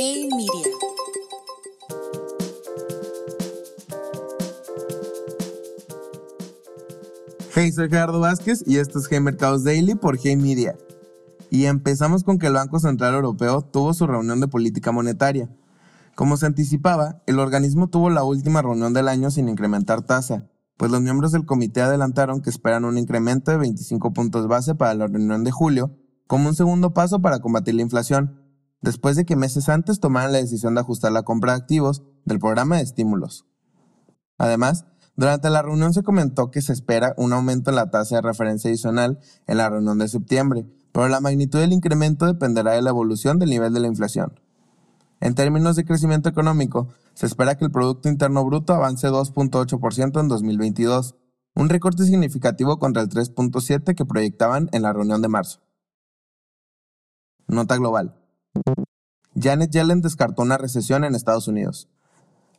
Hey Media. Hey, soy Gerardo Vázquez y esto es Hey Mercados Daily por Hey Media. Y empezamos con que el Banco Central Europeo tuvo su reunión de política monetaria. Como se anticipaba, el organismo tuvo la última reunión del año sin incrementar tasa, pues los miembros del comité adelantaron que esperan un incremento de 25 puntos base para la reunión de julio, como un segundo paso para combatir la inflación, después de que meses antes tomaran la decisión de ajustar la compra de activos del programa de estímulos. Además, durante la reunión se comentó que se espera un aumento en la tasa de referencia adicional en la reunión de septiembre, pero la magnitud del incremento dependerá de la evolución del nivel de la inflación. En términos de crecimiento económico, se espera que el Producto Interno Bruto avance 2.8% en 2022, un recorte significativo contra el 3.7% que proyectaban en la reunión de marzo. Nota global. Janet Yellen descartó una recesión en Estados Unidos.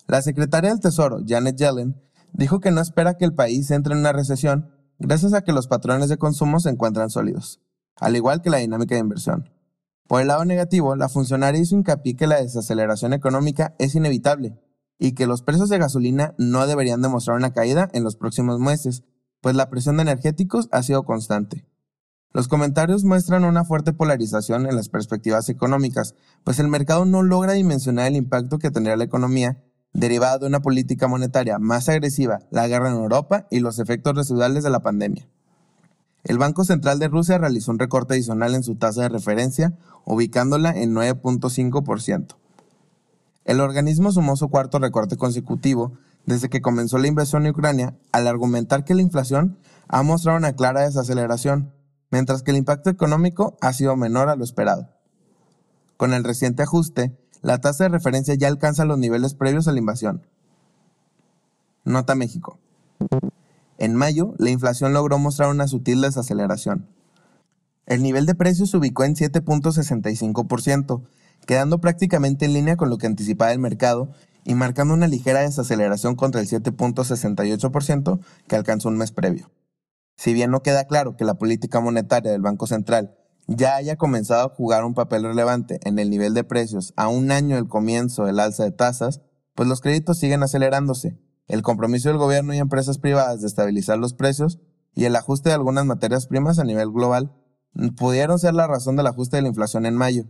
La secretaria del Tesoro, Janet Yellen, dijo que no espera que el país entre en una recesión gracias a que los patrones de consumo se encuentran sólidos, al igual que la dinámica de inversión. Por el lado negativo, la funcionaria hizo hincapié que la desaceleración económica es inevitable y que los precios de gasolina no deberían demostrar una caída en los próximos meses, pues la presión de energéticos ha sido constante. Los comentarios muestran una fuerte polarización en las perspectivas económicas, pues el mercado no logra dimensionar el impacto que tendría la economía derivada de una política monetaria más agresiva, la guerra en Europa y los efectos residuales de la pandemia. El Banco Central de Rusia realizó un recorte adicional en su tasa de referencia, ubicándola en 9.5%. El organismo sumó su cuarto recorte consecutivo desde que comenzó la invasión en Ucrania al argumentar que la inflación ha mostrado una clara desaceleración, mientras que el impacto económico ha sido menor a lo esperado. Con el reciente ajuste, la tasa de referencia ya alcanza los niveles previos a la invasión. Nota México. En mayo, la inflación logró mostrar una sutil desaceleración. El nivel de precios se ubicó en 7.65%, quedando prácticamente en línea con lo que anticipaba el mercado y marcando una ligera desaceleración contra el 7.68% que alcanzó un mes previo. Si bien no queda claro que la política monetaria del Banco Central ya haya comenzado a jugar un papel relevante en el nivel de precios a un año del comienzo del alza de tasas, pues los créditos siguen acelerándose. El compromiso del gobierno y empresas privadas de estabilizar los precios y el ajuste de algunas materias primas a nivel global pudieron ser la razón del ajuste de la inflación en mayo.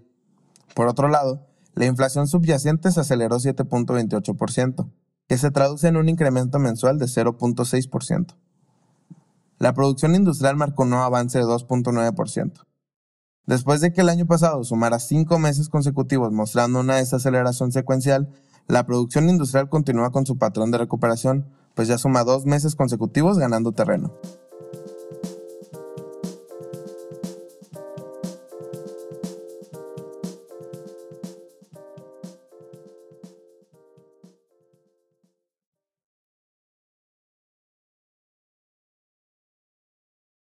Por otro lado, la inflación subyacente se aceleró 7.28%, que se traduce en un incremento mensual de 0.6%. La producción industrial marcó un avance de 2.9%. Después de que el año pasado sumara cinco meses consecutivos mostrando una desaceleración secuencial, la producción industrial continúa con su patrón de recuperación, pues ya suma dos meses consecutivos ganando terreno.